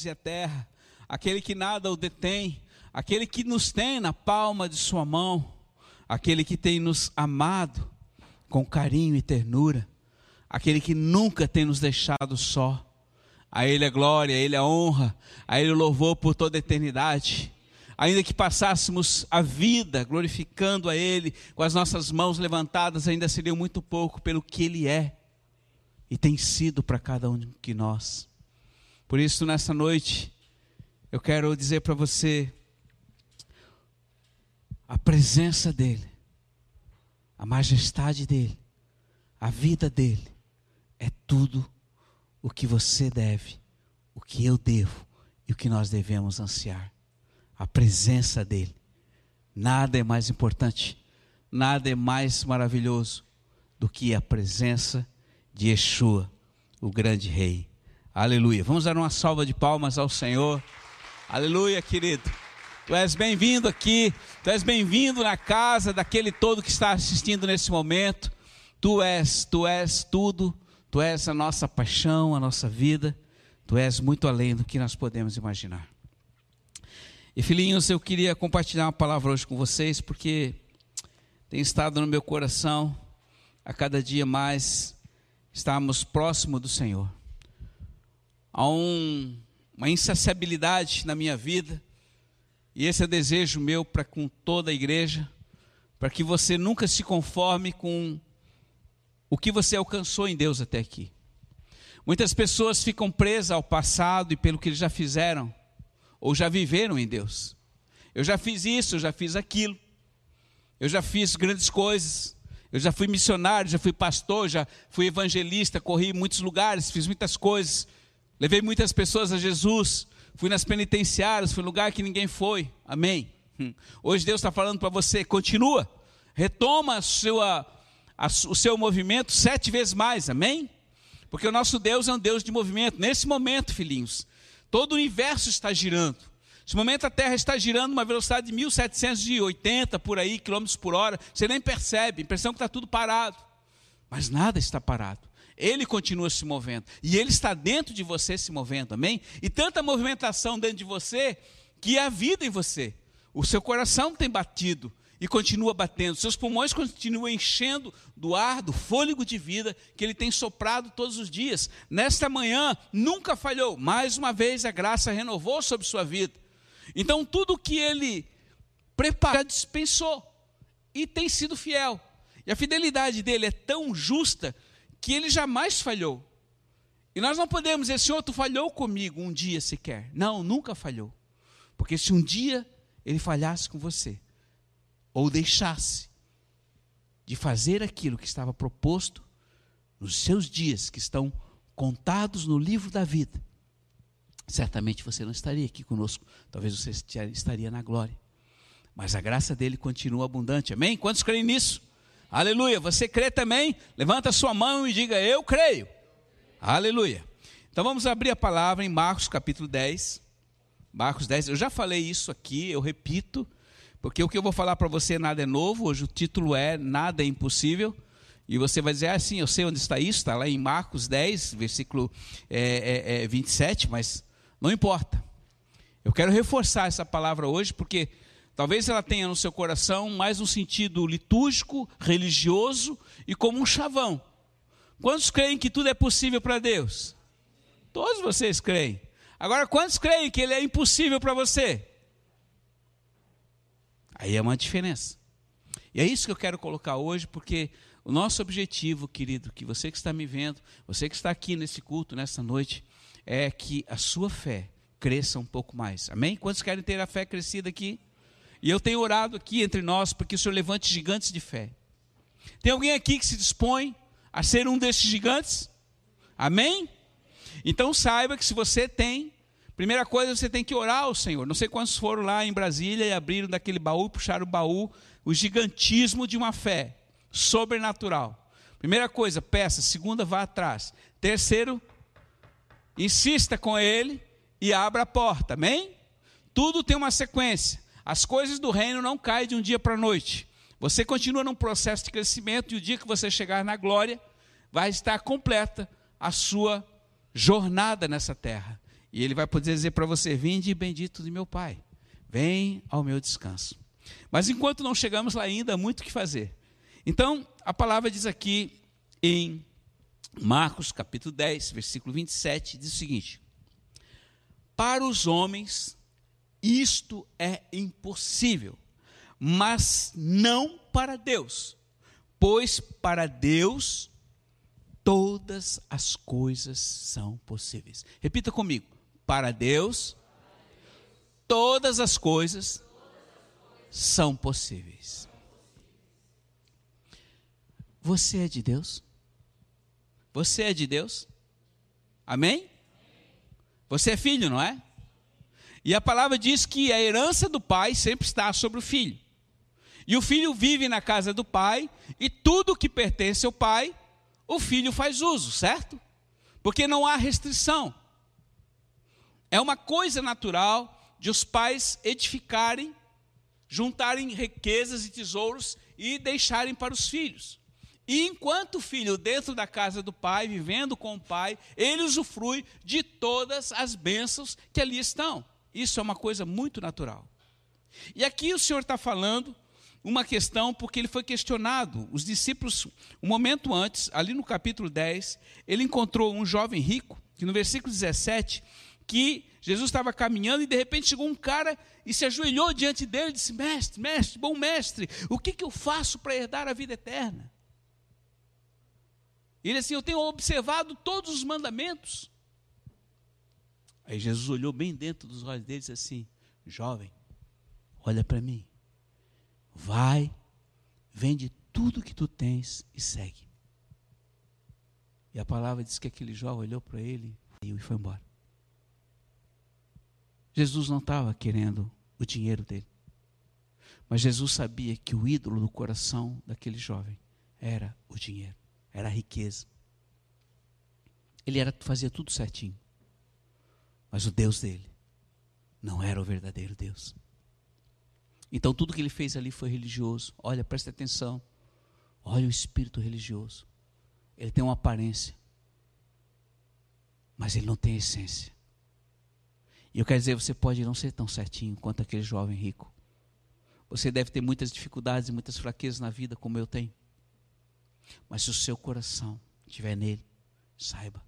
e a terra, aquele que nada o detém, aquele que nos tem na palma de sua mão, aquele que tem nos amado com carinho e ternura, aquele que nunca tem nos deixado só. A Ele a glória, a Ele a honra, a Ele o louvor por toda a eternidade. Ainda que passássemos a vida glorificando a Ele, com as nossas mãos levantadas, ainda seria muito pouco pelo que Ele é e tem sido para cada um de nós. Por isso, nessa noite, eu quero dizer para você: a presença dEle, a majestade dEle, a vida dEle, é tudo o que você deve, o que eu devo e o que nós devemos ansiar. A presença dEle. Nada é mais importante, nada é mais maravilhoso do que a presença de Yeshua, o grande rei. Aleluia. Vamos dar uma salva de palmas ao Senhor. Aleluia, querido. Tu és bem-vindo aqui, tu és bem-vindo na casa daquele todo que está assistindo nesse momento. Tu és, tu és tudo, tu és a nossa paixão, a nossa vida. Tu és muito além do que nós podemos imaginar. E filhinhos, eu queria compartilhar uma palavra hoje com vocês, porque tem estado no meu coração a cada dia mais estarmos próximo do Senhor. Há um, uma insaciabilidade na minha vida, e esse é desejo meu para com toda a igreja, para que você nunca se conforme com o que você alcançou em Deus até aqui. Muitas pessoas ficam presas ao passado e pelo que eles já fizeram, ou já viveram em Deus. Eu já fiz isso, eu já fiz aquilo, eu já fiz grandes coisas, eu já fui missionário, já fui pastor, já fui evangelista, corri muitos lugares, fiz muitas coisas, levei muitas pessoas a Jesus, fui nas penitenciárias, fui lugar que ninguém foi. Amém. Hum. Hoje Deus está falando para você, continua, retoma a sua, a, o seu movimento sete vezes mais. Amém? Porque o nosso Deus é um Deus de movimento. Nesse momento, filhinhos, todo o universo está girando. Nesse momento a Terra está girando uma velocidade de 1780 por aí, quilômetros por hora. Você nem percebe, impressão que está tudo parado. Mas nada está parado. Ele continua se movendo. E ele está dentro de você se movendo, amém? E tanta movimentação dentro de você que a vida em você. O seu coração tem batido e continua batendo. Seus pulmões continuam enchendo do ar, do fôlego de vida que ele tem soprado todos os dias. Nesta manhã, nunca falhou. Mais uma vez, a graça renovou sobre sua vida. Então, tudo que ele preparou, dispensou e tem sido fiel. E a fidelidade dele é tão justa que ele jamais falhou. E nós não podemos dizer, Senhor, tu falhou comigo um dia sequer. Não, nunca falhou. Porque se um dia ele falhasse com você, ou deixasse de fazer aquilo que estava proposto nos seus dias que estão contados no livro da vida, certamente você não estaria aqui conosco, talvez você estaria na glória. Mas a graça dele continua abundante, amém? Quantos creem nisso? Aleluia. Você crê também? Levanta sua mão e diga: Eu creio. Aleluia. Então vamos abrir a palavra em Marcos capítulo 10. Marcos 10, eu já falei isso aqui, eu repito, porque o que eu vou falar para você nada é novo, hoje o título é Nada é Impossível. E você vai dizer, ah, sim, eu sei onde está isso, está lá em Marcos 10, versículo é, é, é 27, mas não importa. Eu quero reforçar essa palavra hoje, porque talvez ela tenha no seu coração mais um sentido litúrgico, religioso e como um chavão. Quantos creem que tudo é possível para Deus? Todos vocês creem. Agora, quantos creem que ele é impossível para você? Aí é uma diferença. E é isso que eu quero colocar hoje, porque o nosso objetivo, querido, que você que está me vendo, você que está aqui nesse culto, nessa noite, é que a sua fé cresça um pouco mais. Amém? Quantos querem ter a fé crescida aqui? E eu tenho orado aqui entre nós para que o Senhor levante gigantes de fé. Tem alguém aqui que se dispõe a ser um desses gigantes? Amém? Então saiba que se você tem, primeira coisa você tem que orar ao Senhor. Não sei quantos foram lá em Brasília e abriram daquele baú, puxaram o baú, o gigantismo de uma fé sobrenatural. Primeira coisa, peça. Segunda, vá atrás. Terceiro, insista com ele e abra a porta, amém? Tudo tem uma sequência. As coisas do reino não caem de um dia para a noite. Você continua num processo de crescimento e o dia que você chegar na glória, vai estar completa a sua jornada nessa terra. E ele vai poder dizer para você: Vinde bendito de meu Pai, vem ao meu descanso. Mas enquanto não chegamos lá ainda, há muito o que fazer. Então, a palavra diz aqui em Marcos capítulo 10, versículo 27, diz o seguinte: Para os homens isto é impossível, mas não para Deus, pois para Deus todas as coisas são possíveis. Repita comigo: para Deus todas as coisas são possíveis. Você é de Deus? Você é de Deus? Amém? Você é filho, não é? E a palavra diz que a herança do pai sempre está sobre o filho. E o filho vive na casa do pai, e tudo que pertence ao pai, o filho faz uso, certo? Porque não há restrição. É uma coisa natural de os pais edificarem, juntarem riquezas e tesouros e deixarem para os filhos. E enquanto o filho dentro da casa do pai, vivendo com o pai, ele usufrui de todas as bênçãos que ali estão. Isso é uma coisa muito natural. E aqui o Senhor está falando uma questão, porque ele foi questionado. Os discípulos, um momento antes, ali no capítulo 10, ele encontrou um jovem rico, que no versículo 17, que Jesus estava caminhando e de repente chegou um cara e se ajoelhou diante dele e disse: Mestre, mestre, bom mestre, o que, que eu faço para herdar a vida eterna? Ele assim: Eu tenho observado todos os mandamentos. Aí Jesus olhou bem dentro dos olhos dele disse assim: Jovem, olha para mim. Vai, vende tudo que tu tens e segue. E a palavra diz que aquele jovem olhou para ele e foi embora. Jesus não estava querendo o dinheiro dele. Mas Jesus sabia que o ídolo do coração daquele jovem era o dinheiro, era a riqueza. Ele era, fazia tudo certinho. Mas o Deus dele não era o verdadeiro Deus. Então tudo que ele fez ali foi religioso. Olha, presta atenção. Olha o espírito religioso. Ele tem uma aparência, mas ele não tem essência. E eu quero dizer, você pode não ser tão certinho quanto aquele jovem rico. Você deve ter muitas dificuldades e muitas fraquezas na vida, como eu tenho. Mas se o seu coração estiver nele, saiba,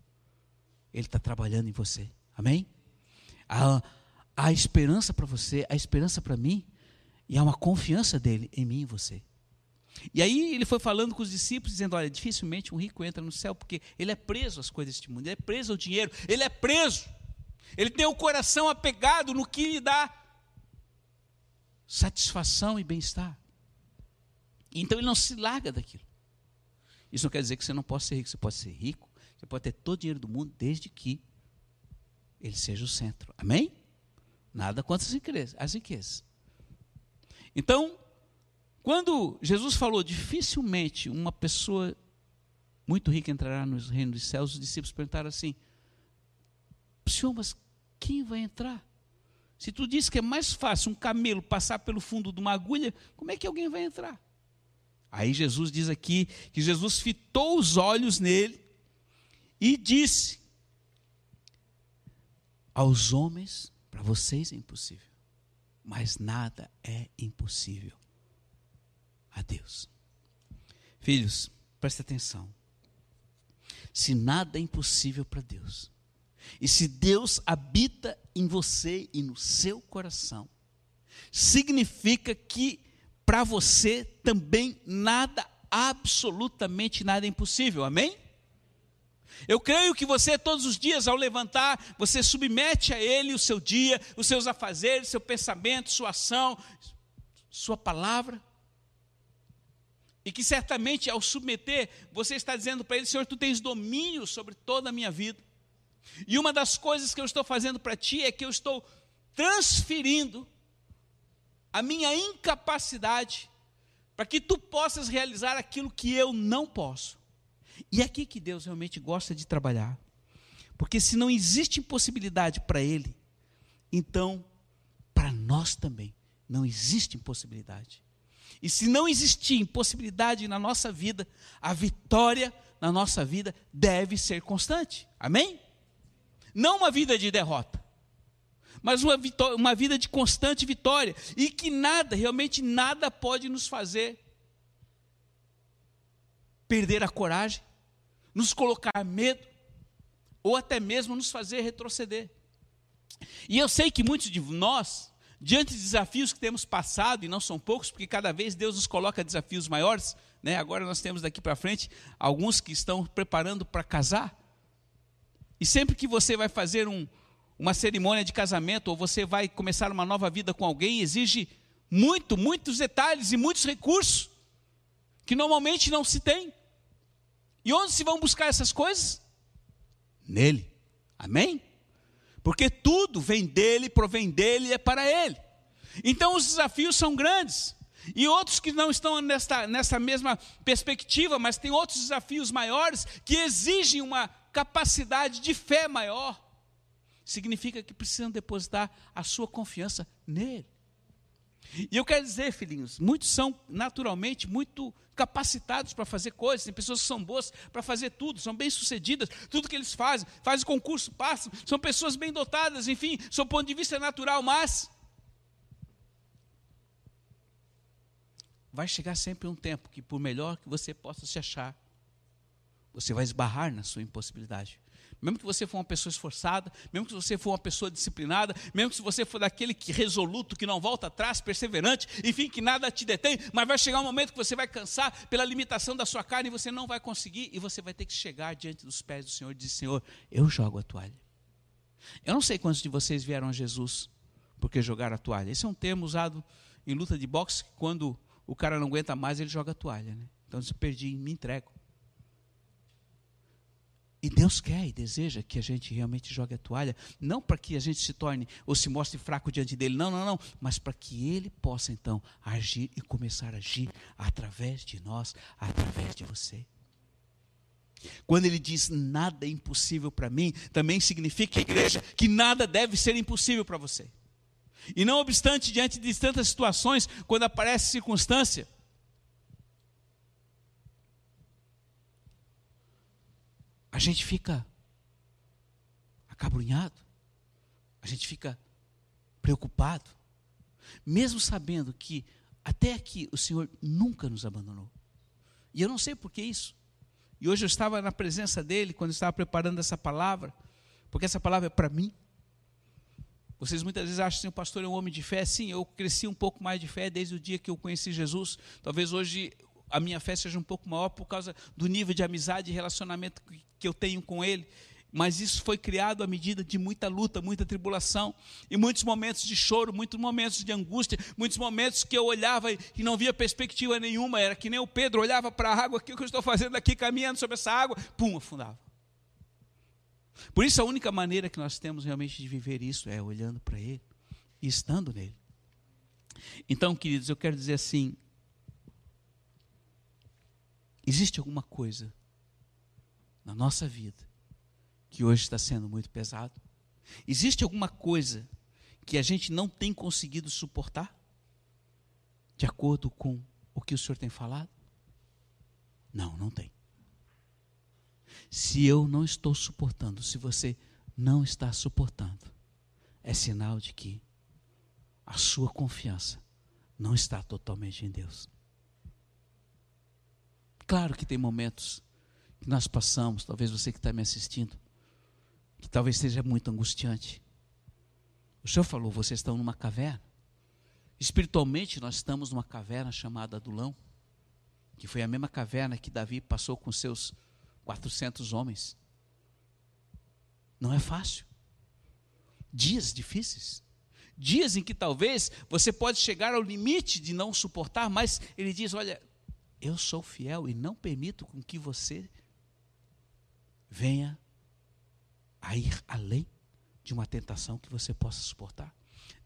ele está trabalhando em você. Amém? Há, há esperança para você, há esperança para mim, e há uma confiança dele em mim e você. E aí ele foi falando com os discípulos, dizendo: Olha, dificilmente um rico entra no céu, porque ele é preso às coisas deste mundo, ele é preso ao dinheiro, ele é preso. Ele tem o coração apegado no que lhe dá satisfação e bem-estar. Então ele não se larga daquilo. Isso não quer dizer que você não possa ser rico, você pode ser rico, você pode ter todo o dinheiro do mundo, desde que ele seja o centro. Amém? Nada contra as riquezas. Então, quando Jesus falou dificilmente uma pessoa muito rica entrará no reino dos céus, os discípulos perguntaram assim: Senhor, mas quem vai entrar? Se tu diz que é mais fácil um camelo passar pelo fundo de uma agulha, como é que alguém vai entrar? Aí Jesus diz aqui que Jesus fitou os olhos nele e disse: aos homens, para vocês é impossível, mas nada é impossível a Deus. Filhos, preste atenção. Se nada é impossível para Deus, e se Deus habita em você e no seu coração, significa que para você também nada, absolutamente nada é impossível, amém? Eu creio que você, todos os dias, ao levantar, você submete a Ele o seu dia, os seus afazeres, seu pensamento, sua ação, sua palavra. E que certamente, ao submeter, você está dizendo para Ele: Senhor, tu tens domínio sobre toda a minha vida. E uma das coisas que eu estou fazendo para Ti é que eu estou transferindo a minha incapacidade para que Tu possas realizar aquilo que eu não posso. E é aqui que Deus realmente gosta de trabalhar. Porque se não existe impossibilidade para Ele, então para nós também não existe impossibilidade. E se não existir impossibilidade na nossa vida, a vitória na nossa vida deve ser constante. Amém? Não uma vida de derrota, mas uma, uma vida de constante vitória. E que nada, realmente nada pode nos fazer perder a coragem, nos colocar medo, ou até mesmo nos fazer retroceder. E eu sei que muitos de nós, diante de desafios que temos passado, e não são poucos, porque cada vez Deus nos coloca desafios maiores, né? agora nós temos daqui para frente alguns que estão preparando para casar. E sempre que você vai fazer um, uma cerimônia de casamento, ou você vai começar uma nova vida com alguém, exige muito, muitos detalhes e muitos recursos que normalmente não se tem. E onde se vão buscar essas coisas? Nele. Amém? Porque tudo vem dele, provém dele e é para ele. Então os desafios são grandes. E outros que não estão nesta, nessa mesma perspectiva, mas tem outros desafios maiores que exigem uma capacidade de fé maior. Significa que precisam depositar a sua confiança nele. E eu quero dizer, filhinhos, muitos são naturalmente muito capacitados para fazer coisas, tem pessoas que são boas para fazer tudo, são bem-sucedidas, tudo que eles fazem, fazem concurso, passam, são pessoas bem dotadas, enfim, do ponto de vista natural, mas vai chegar sempre um tempo que, por melhor que você possa se achar, você vai esbarrar na sua impossibilidade mesmo que você for uma pessoa esforçada, mesmo que você for uma pessoa disciplinada, mesmo que você for daquele que resoluto, que não volta atrás, perseverante, enfim, que nada te detém, mas vai chegar um momento que você vai cansar pela limitação da sua carne e você não vai conseguir e você vai ter que chegar diante dos pés do Senhor e dizer: Senhor, eu jogo a toalha. Eu não sei quantos de vocês vieram a Jesus porque jogaram a toalha. Esse é um termo usado em luta de boxe, quando o cara não aguenta mais, ele joga a toalha. Né? Então, eu perdi, me entrego. E Deus quer e deseja que a gente realmente jogue a toalha, não para que a gente se torne ou se mostre fraco diante dele, não, não, não, mas para que ele possa então agir e começar a agir através de nós, através de você. Quando ele diz nada é impossível para mim, também significa, igreja, que nada deve ser impossível para você. E não obstante, diante de tantas situações, quando aparece circunstância, gente fica acabrunhado, a gente fica preocupado, mesmo sabendo que até aqui o Senhor nunca nos abandonou. E eu não sei por que isso. E hoje eu estava na presença dele quando estava preparando essa palavra, porque essa palavra é para mim. Vocês muitas vezes acham que assim, o pastor é um homem de fé. Sim, eu cresci um pouco mais de fé desde o dia que eu conheci Jesus. Talvez hoje a minha fé seja um pouco maior por causa do nível de amizade e relacionamento que eu tenho com Ele. Mas isso foi criado à medida de muita luta, muita tribulação, e muitos momentos de choro, muitos momentos de angústia, muitos momentos que eu olhava e não via perspectiva nenhuma. Era que nem o Pedro olhava para a água, o que eu estou fazendo aqui, caminhando sobre essa água, pum, afundava. Por isso, a única maneira que nós temos realmente de viver isso é olhando para Ele e estando nele. Então, queridos, eu quero dizer assim: Existe alguma coisa na nossa vida que hoje está sendo muito pesado? Existe alguma coisa que a gente não tem conseguido suportar? De acordo com o que o Senhor tem falado? Não, não tem. Se eu não estou suportando, se você não está suportando, é sinal de que a sua confiança não está totalmente em Deus. Claro que tem momentos que nós passamos, talvez você que está me assistindo, que talvez seja muito angustiante. O Senhor falou, vocês estão numa caverna. Espiritualmente, nós estamos numa caverna chamada Adulão, que foi a mesma caverna que Davi passou com seus 400 homens. Não é fácil. Dias difíceis. Dias em que talvez você pode chegar ao limite de não suportar, mas ele diz: Olha, eu sou fiel e não permito com que você venha a ir além de uma tentação que você possa suportar.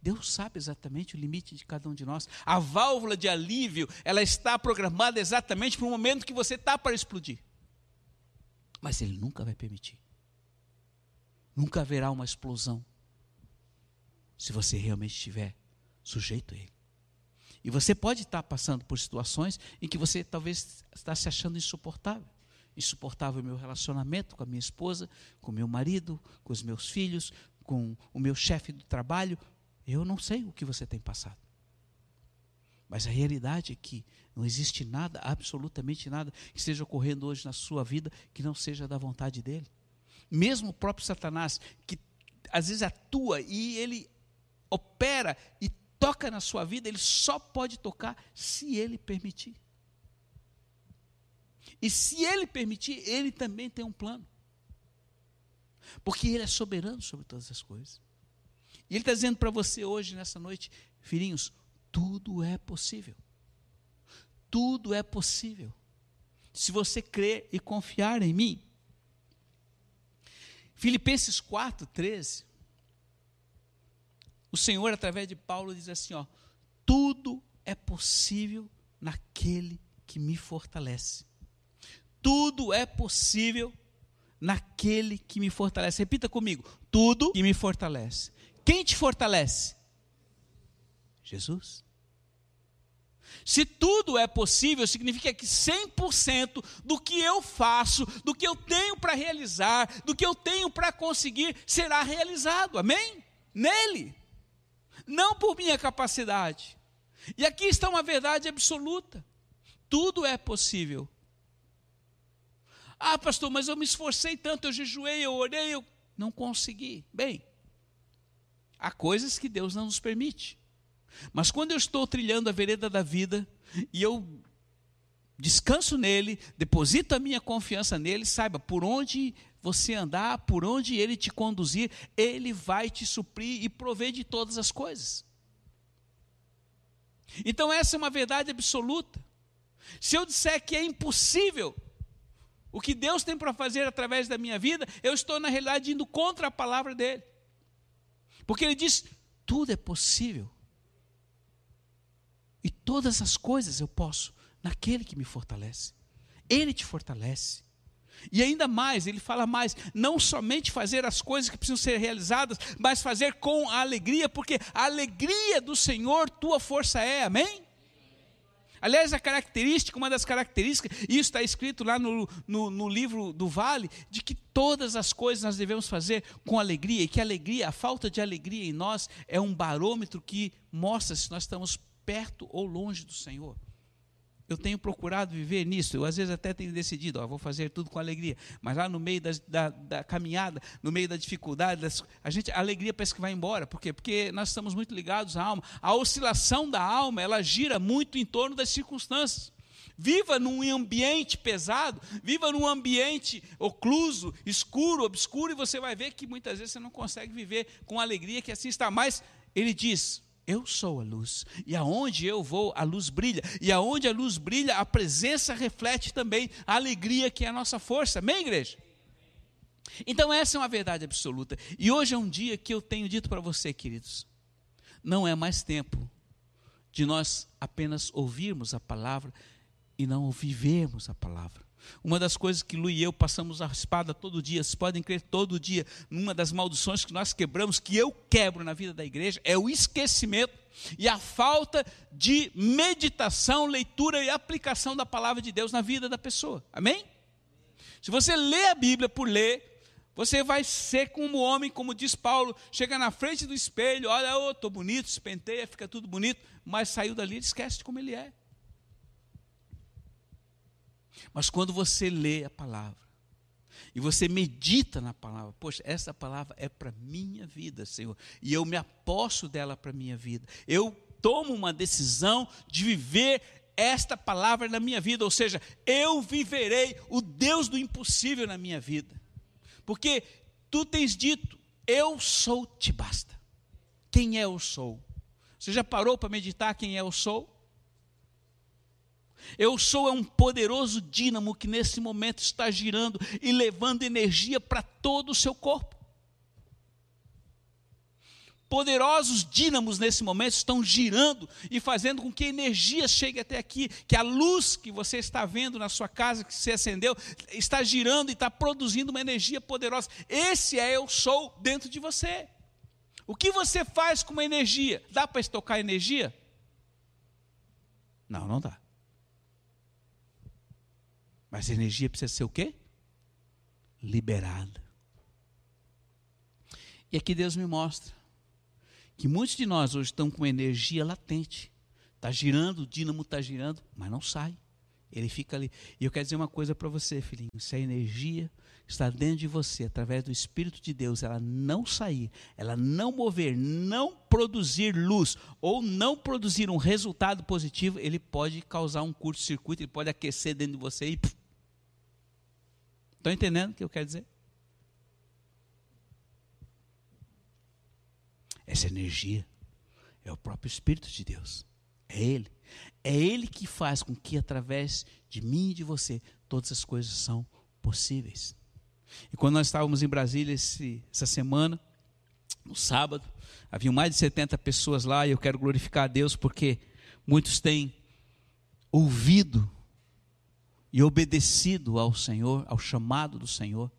Deus sabe exatamente o limite de cada um de nós. A válvula de alívio, ela está programada exatamente para o momento que você está para explodir. Mas Ele nunca vai permitir. Nunca haverá uma explosão se você realmente estiver sujeito a Ele. E você pode estar passando por situações em que você talvez está se achando insuportável. insuportável o meu relacionamento com a minha esposa, com o meu marido, com os meus filhos, com o meu chefe do trabalho. Eu não sei o que você tem passado. Mas a realidade é que não existe nada, absolutamente nada, que esteja ocorrendo hoje na sua vida que não seja da vontade dele. Mesmo o próprio Satanás, que às vezes atua e ele opera e toca na sua vida, ele só pode tocar se ele permitir. E se ele permitir, ele também tem um plano. Porque ele é soberano sobre todas as coisas. E ele está dizendo para você hoje, nessa noite, filhinhos, tudo é possível. Tudo é possível. Se você crer e confiar em mim. Filipenses 4, 13. O Senhor, através de Paulo, diz assim: ó, tudo é possível naquele que me fortalece. Tudo é possível naquele que me fortalece. Repita comigo: tudo que me fortalece. Quem te fortalece? Jesus. Se tudo é possível, significa que 100% do que eu faço, do que eu tenho para realizar, do que eu tenho para conseguir, será realizado. Amém? Nele. Não por minha capacidade. E aqui está uma verdade absoluta. Tudo é possível. Ah, pastor, mas eu me esforcei tanto, eu jejuei, eu orei, eu não consegui. Bem, há coisas que Deus não nos permite. Mas quando eu estou trilhando a vereda da vida e eu descanso nele, deposito a minha confiança nele, saiba, por onde você andar, por onde ele te conduzir, ele vai te suprir e prover de todas as coisas. Então, essa é uma verdade absoluta. Se eu disser que é impossível o que Deus tem para fazer através da minha vida, eu estou, na realidade, indo contra a palavra dele. Porque ele diz: tudo é possível e todas as coisas eu posso naquele que me fortalece. Ele te fortalece. E ainda mais, ele fala mais, não somente fazer as coisas que precisam ser realizadas, mas fazer com alegria, porque a alegria do Senhor tua força é, amém? Aliás, a característica, uma das características, isso está escrito lá no, no, no, livro do Vale, de que todas as coisas nós devemos fazer com alegria, e que a alegria, a falta de alegria em nós, é um barômetro que mostra se nós estamos perto ou longe do Senhor. Eu tenho procurado viver nisso, eu às vezes até tenho decidido, ó, vou fazer tudo com alegria, mas lá no meio da, da, da caminhada, no meio da dificuldade, das, a, gente, a alegria parece que vai embora, por quê? Porque nós estamos muito ligados à alma, a oscilação da alma, ela gira muito em torno das circunstâncias. Viva num ambiente pesado, viva num ambiente ocluso, escuro, obscuro, e você vai ver que muitas vezes você não consegue viver com alegria, que assim está. Mas ele diz: eu sou a luz, e aonde eu vou, a luz brilha, e aonde a luz brilha, a presença reflete também a alegria que é a nossa força, amém, igreja? Então, essa é uma verdade absoluta, e hoje é um dia que eu tenho dito para você, queridos, não é mais tempo de nós apenas ouvirmos a palavra e não vivermos a palavra. Uma das coisas que Lu e eu passamos a espada todo dia, vocês podem crer todo dia, uma das maldições que nós quebramos, que eu quebro na vida da igreja, é o esquecimento e a falta de meditação, leitura e aplicação da palavra de Deus na vida da pessoa. Amém? Se você lê a Bíblia por ler, você vai ser como homem, como diz Paulo, chega na frente do espelho, olha, oh, estou bonito, se penteia, fica tudo bonito, mas saiu dali e esquece de como ele é. Mas quando você lê a palavra, e você medita na palavra, poxa, essa palavra é para minha vida, Senhor, e eu me aposto dela para minha vida. Eu tomo uma decisão de viver esta palavra na minha vida, ou seja, eu viverei o Deus do impossível na minha vida. Porque tu tens dito, eu sou te basta. Quem é eu sou? Você já parou para meditar quem é eu sou? Eu sou é um poderoso dínamo que nesse momento está girando e levando energia para todo o seu corpo. Poderosos dínamos nesse momento estão girando e fazendo com que a energia chegue até aqui, que a luz que você está vendo na sua casa, que se acendeu, está girando e está produzindo uma energia poderosa. Esse é eu sou dentro de você. O que você faz com uma energia? Dá para estocar energia? Não, não dá. Mas a energia precisa ser o quê? Liberada. E aqui Deus me mostra que muitos de nós hoje estão com energia latente. Está girando, o dínamo está girando, mas não sai. Ele fica ali. E eu quero dizer uma coisa para você, filhinho: se a energia está dentro de você, através do Espírito de Deus, ela não sair, ela não mover, não produzir luz, ou não produzir um resultado positivo, ele pode causar um curto-circuito, ele pode aquecer dentro de você e. Estão entendendo o que eu quero dizer? Essa energia é o próprio Espírito de Deus. É Ele. É Ele que faz com que, através de mim e de você, todas as coisas são possíveis. E quando nós estávamos em Brasília esse, essa semana, no sábado, havia mais de 70 pessoas lá, e eu quero glorificar a Deus porque muitos têm ouvido e obedecido ao Senhor, ao chamado do Senhor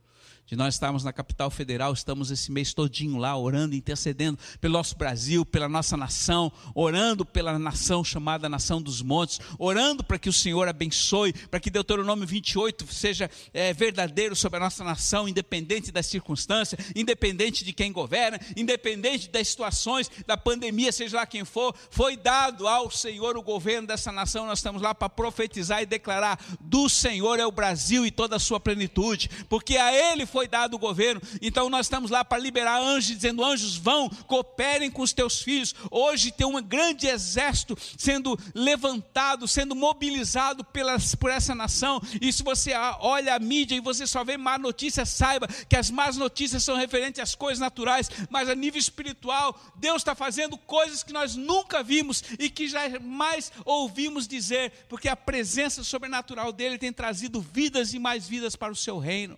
de nós estarmos na capital federal, estamos esse mês todinho lá orando, intercedendo pelo nosso Brasil, pela nossa nação, orando pela nação chamada Nação dos Montes, orando para que o Senhor abençoe, para que Deuteronômio 28 seja é, verdadeiro sobre a nossa nação, independente das circunstâncias, independente de quem governa, independente das situações, da pandemia, seja lá quem for, foi dado ao Senhor o governo dessa nação, nós estamos lá para profetizar e declarar: do Senhor é o Brasil e toda a sua plenitude, porque a Ele foi foi dado o governo. Então nós estamos lá para liberar anjos, dizendo: anjos vão, cooperem com os teus filhos. Hoje tem um grande exército sendo levantado, sendo mobilizado pelas, por essa nação. E se você olha a mídia e você só vê má notícia, saiba que as más notícias são referentes às coisas naturais, mas a nível espiritual, Deus está fazendo coisas que nós nunca vimos e que jamais ouvimos dizer, porque a presença sobrenatural dele tem trazido vidas e mais vidas para o seu reino.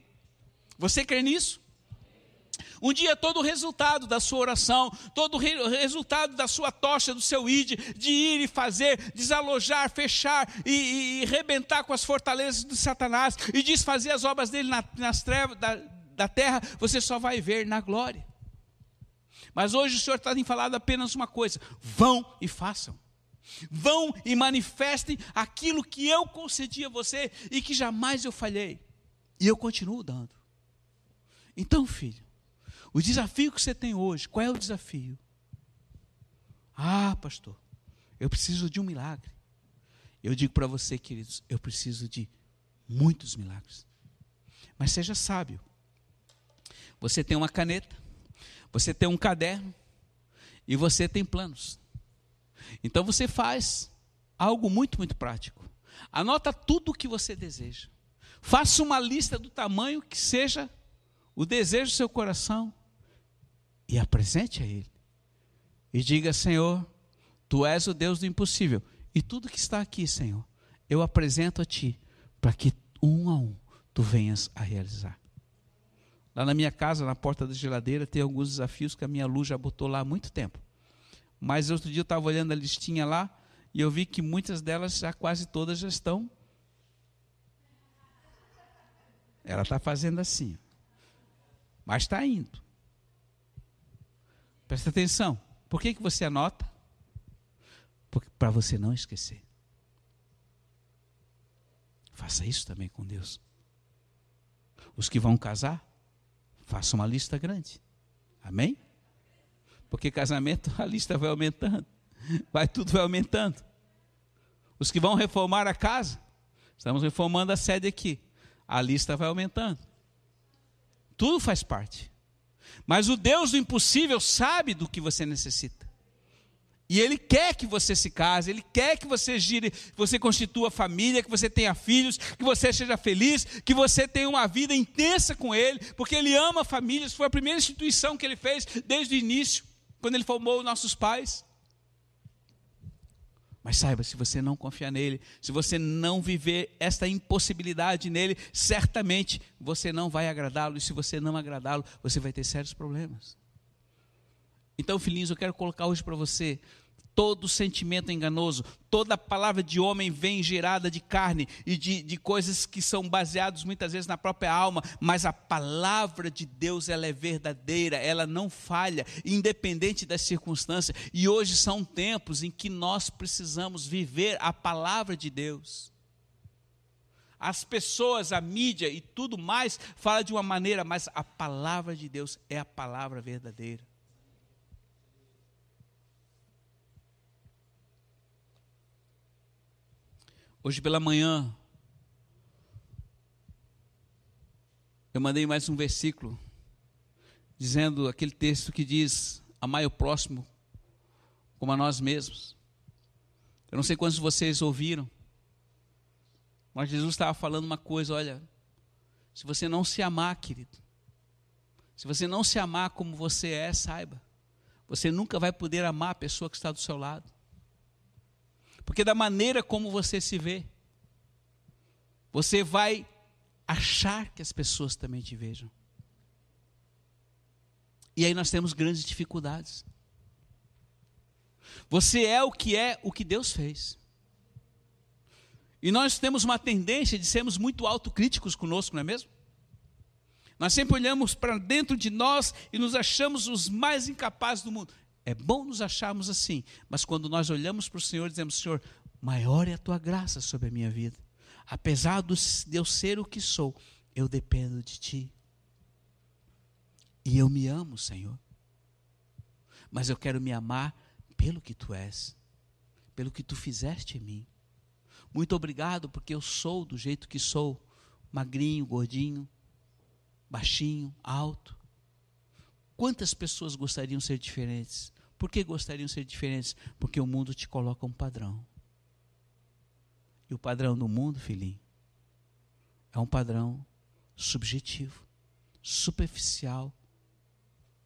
Você crê nisso? Um dia todo o resultado da sua oração, todo o resultado da sua tocha, do seu id, de ir e fazer, desalojar, fechar e, e, e rebentar com as fortalezas de Satanás e desfazer as obras dele na, nas trevas da, da terra, você só vai ver na glória. Mas hoje o Senhor está em falado apenas uma coisa: vão e façam. Vão e manifestem aquilo que eu concedi a você e que jamais eu falhei. E eu continuo dando. Então, filho, o desafio que você tem hoje, qual é o desafio? Ah, pastor, eu preciso de um milagre. Eu digo para você, queridos, eu preciso de muitos milagres. Mas seja sábio. Você tem uma caneta, você tem um caderno e você tem planos. Então você faz algo muito, muito prático. Anota tudo o que você deseja. Faça uma lista do tamanho que seja o desejo do seu coração e apresente a Ele. E diga: Senhor, Tu és o Deus do impossível. E tudo que está aqui, Senhor, eu apresento a Ti, para que um a um Tu venhas a realizar. Lá na minha casa, na porta da geladeira, tem alguns desafios que a minha luz já botou lá há muito tempo. Mas outro dia eu estava olhando a listinha lá e eu vi que muitas delas, já quase todas, já estão. Ela está fazendo assim mas está indo. Presta atenção. Por que, que você anota? Para você não esquecer. Faça isso também com Deus. Os que vão casar, faça uma lista grande. Amém? Porque casamento, a lista vai aumentando. Vai tudo vai aumentando. Os que vão reformar a casa, estamos reformando a sede aqui. A lista vai aumentando. Tudo faz parte. Mas o Deus do impossível sabe do que você necessita. E Ele quer que você se case, Ele quer que você gire, que você constitua família, que você tenha filhos, que você seja feliz, que você tenha uma vida intensa com Ele, porque Ele ama famílias. Foi a primeira instituição que Ele fez desde o início, quando Ele formou nossos pais. Mas saiba, se você não confiar nele, se você não viver esta impossibilidade nele, certamente você não vai agradá-lo, e se você não agradá-lo, você vai ter sérios problemas. Então, filhinhos, eu quero colocar hoje para você todo sentimento enganoso, toda palavra de homem vem gerada de carne e de, de coisas que são baseadas muitas vezes na própria alma, mas a palavra de Deus ela é verdadeira, ela não falha, independente das circunstâncias. E hoje são tempos em que nós precisamos viver a palavra de Deus. as pessoas, a mídia e tudo mais fala de uma maneira, mas a palavra de Deus é a palavra verdadeira. Hoje pela manhã, eu mandei mais um versículo, dizendo aquele texto que diz: Amai o próximo como a nós mesmos. Eu não sei quantos de vocês ouviram, mas Jesus estava falando uma coisa: olha, se você não se amar, querido, se você não se amar como você é, saiba, você nunca vai poder amar a pessoa que está do seu lado. Porque da maneira como você se vê, você vai achar que as pessoas também te vejam. E aí nós temos grandes dificuldades. Você é o que é o que Deus fez. E nós temos uma tendência de sermos muito autocríticos conosco, não é mesmo? Nós sempre olhamos para dentro de nós e nos achamos os mais incapazes do mundo. É bom nos acharmos assim, mas quando nós olhamos para o Senhor, dizemos: Senhor, maior é a tua graça sobre a minha vida. Apesar de eu ser o que sou, eu dependo de ti. E eu me amo, Senhor. Mas eu quero me amar pelo que tu és, pelo que tu fizeste em mim. Muito obrigado porque eu sou do jeito que sou, magrinho, gordinho, baixinho, alto. Quantas pessoas gostariam ser diferentes? Por que gostariam ser diferentes? Porque o mundo te coloca um padrão. E o padrão do mundo, filhinho, é um padrão subjetivo, superficial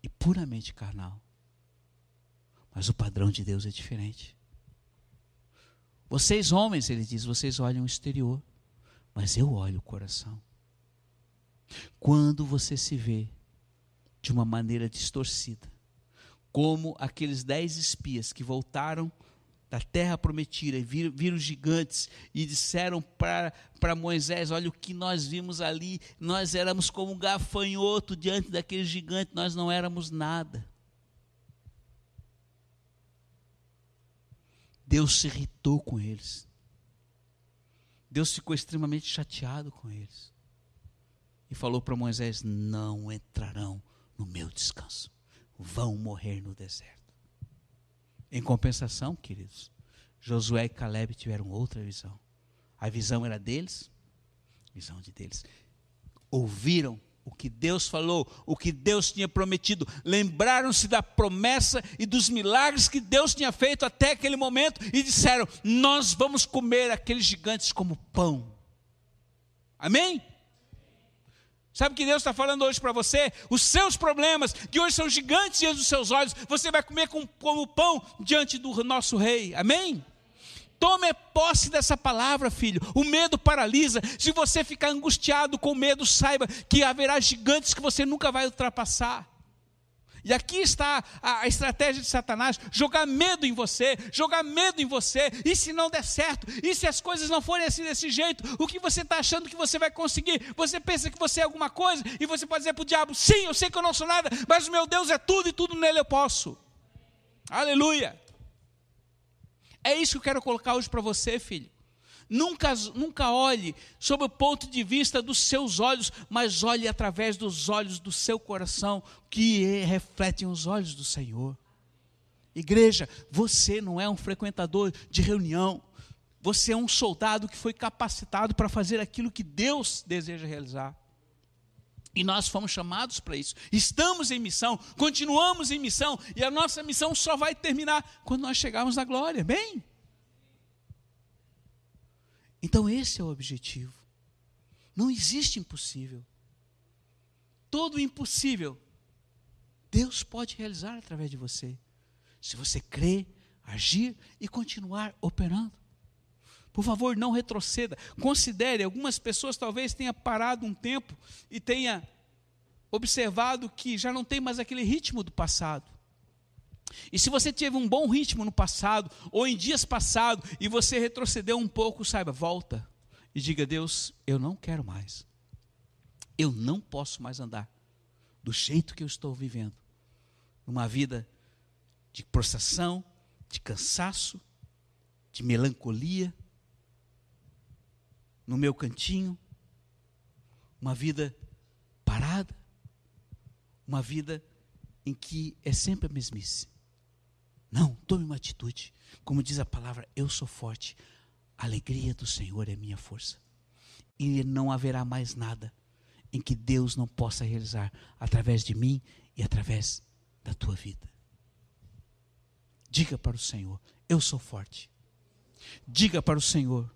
e puramente carnal. Mas o padrão de Deus é diferente. Vocês, homens, ele diz, vocês olham o exterior, mas eu olho o coração. Quando você se vê de uma maneira distorcida, como aqueles dez espias que voltaram da terra prometida, viram, viram gigantes e disseram para Moisés: Olha o que nós vimos ali, nós éramos como um gafanhoto diante daquele gigante, nós não éramos nada. Deus se irritou com eles. Deus ficou extremamente chateado com eles. E falou para Moisés: Não entrarão no meu descanso, vão morrer no deserto. Em compensação, queridos, Josué e Caleb tiveram outra visão. A visão era deles, visão de deles. Ouviram o que Deus falou, o que Deus tinha prometido, lembraram-se da promessa e dos milagres que Deus tinha feito até aquele momento e disseram: Nós vamos comer aqueles gigantes como pão. Amém? Sabe o que Deus está falando hoje para você? Os seus problemas, que hoje são gigantes diante dos seus olhos, você vai comer como, como pão diante do nosso rei. Amém? Tome posse dessa palavra, filho. O medo paralisa. Se você ficar angustiado com medo, saiba que haverá gigantes que você nunca vai ultrapassar. E aqui está a, estratégia de Satanás: jogar medo em você, jogar medo em você. E se não der certo? E se as coisas não forem assim desse jeito? O que você está achando que você vai conseguir? Você pensa que você é alguma coisa e você pode dizer para o diabo: sim, eu sei que eu não sou nada, mas o meu Deus é tudo e tudo nele eu posso. Aleluia. É isso que eu quero colocar hoje para você, filho. Nunca, nunca olhe sob o ponto de vista dos seus olhos, mas olhe através dos olhos do seu coração, que refletem os olhos do Senhor. Igreja, você não é um frequentador de reunião, você é um soldado que foi capacitado para fazer aquilo que Deus deseja realizar. E nós fomos chamados para isso. Estamos em missão, continuamos em missão, e a nossa missão só vai terminar quando nós chegarmos na glória. Bem? Então esse é o objetivo. Não existe impossível. Todo impossível Deus pode realizar através de você. Se você crer, agir e continuar operando. Por favor, não retroceda. Considere, algumas pessoas talvez tenham parado um tempo e tenha observado que já não tem mais aquele ritmo do passado. E se você teve um bom ritmo no passado, ou em dias passados, e você retrocedeu um pouco, saiba, volta e diga: Deus, eu não quero mais. Eu não posso mais andar do jeito que eu estou vivendo. Numa vida de prostração, de cansaço, de melancolia, no meu cantinho, uma vida parada, uma vida em que é sempre a mesmice. Não, tome uma atitude. Como diz a palavra, eu sou forte. A alegria do Senhor é minha força. E não haverá mais nada em que Deus não possa realizar através de mim e através da tua vida. Diga para o Senhor: Eu sou forte. Diga para o Senhor: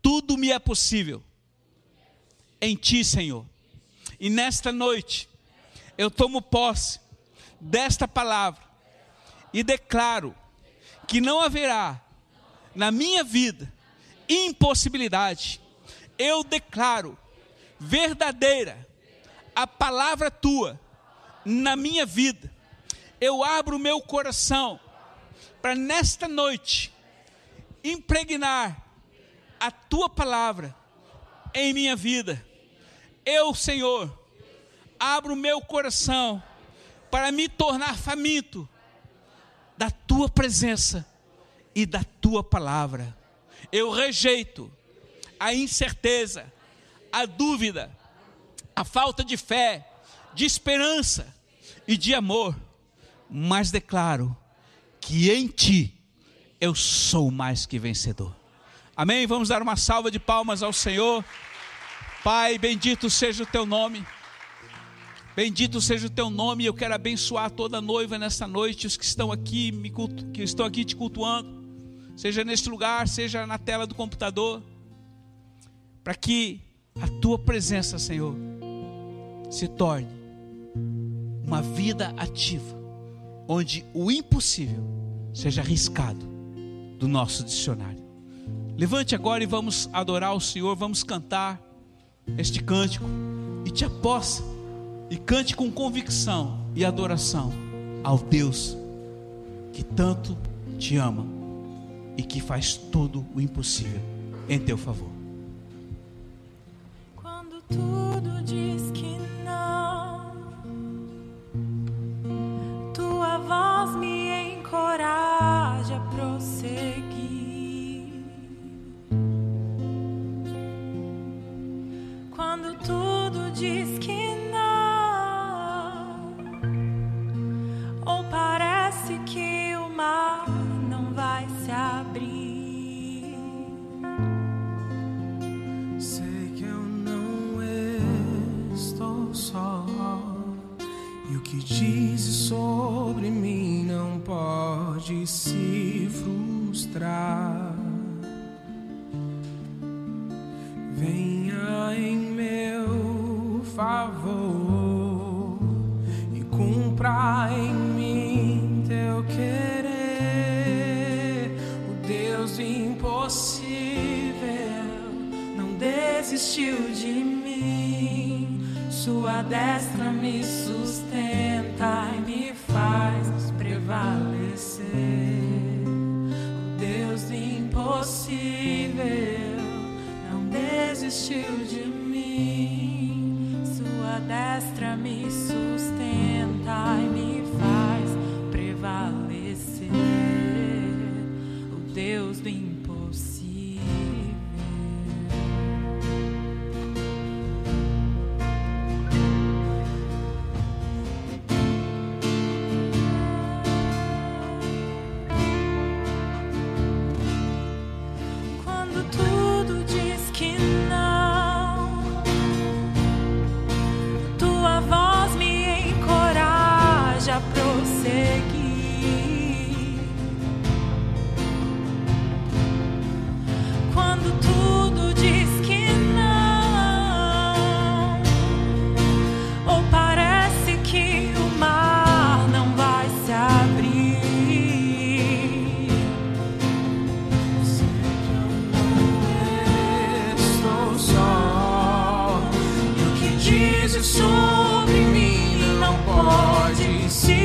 Tudo me é possível em Ti, Senhor. E nesta noite, eu tomo posse desta palavra e declaro que não haverá na minha vida impossibilidade. Eu declaro verdadeira a palavra tua na minha vida. Eu abro meu coração para nesta noite impregnar a tua palavra em minha vida. Eu, Senhor, abro meu coração para me tornar faminto da tua presença e da tua palavra. Eu rejeito a incerteza, a dúvida, a falta de fé, de esperança e de amor, mas declaro que em ti eu sou mais que vencedor. Amém? Vamos dar uma salva de palmas ao Senhor. Pai, bendito seja o teu nome. Bendito seja o teu nome. Eu quero abençoar toda noiva nesta noite, os que estão aqui, me cultu, que estão aqui te cultuando, seja neste lugar, seja na tela do computador, para que a tua presença, Senhor, se torne uma vida ativa, onde o impossível seja arriscado do nosso dicionário. Levante agora e vamos adorar o Senhor, vamos cantar este cântico e te aposta e cante com convicção e adoração ao Deus que tanto te ama e que faz todo o impossível em teu favor. Quando tudo diz impossível não desistiu de mim. Sua destra me sustenta se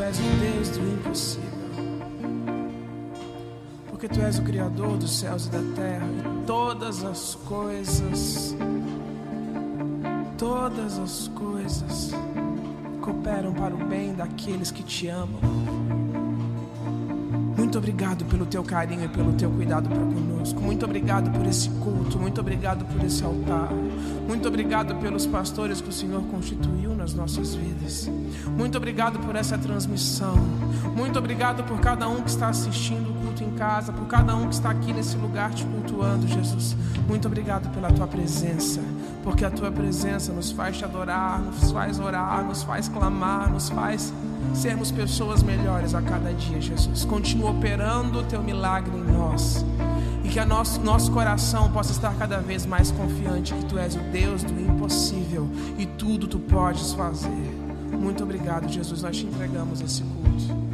tu és o Deus do impossível. Porque tu és o Criador dos céus e da terra e todas as coisas, todas as coisas cooperam para o bem daqueles que te amam. Muito obrigado pelo teu carinho e pelo teu cuidado para conosco. Muito obrigado por esse culto. Muito obrigado por esse altar. Muito obrigado pelos pastores que o Senhor constituiu nas nossas vidas. Muito obrigado por essa transmissão. Muito obrigado por cada um que está assistindo o culto em casa, por cada um que está aqui nesse lugar te cultuando, Jesus. Muito obrigado pela tua presença, porque a tua presença nos faz te adorar, nos faz orar, nos faz clamar, nos faz sermos pessoas melhores a cada dia, Jesus. Continua operando o teu milagre em nós. Que a nosso, nosso coração possa estar cada vez mais confiante que tu és o Deus do impossível e tudo tu podes fazer. Muito obrigado, Jesus. Nós te entregamos esse culto.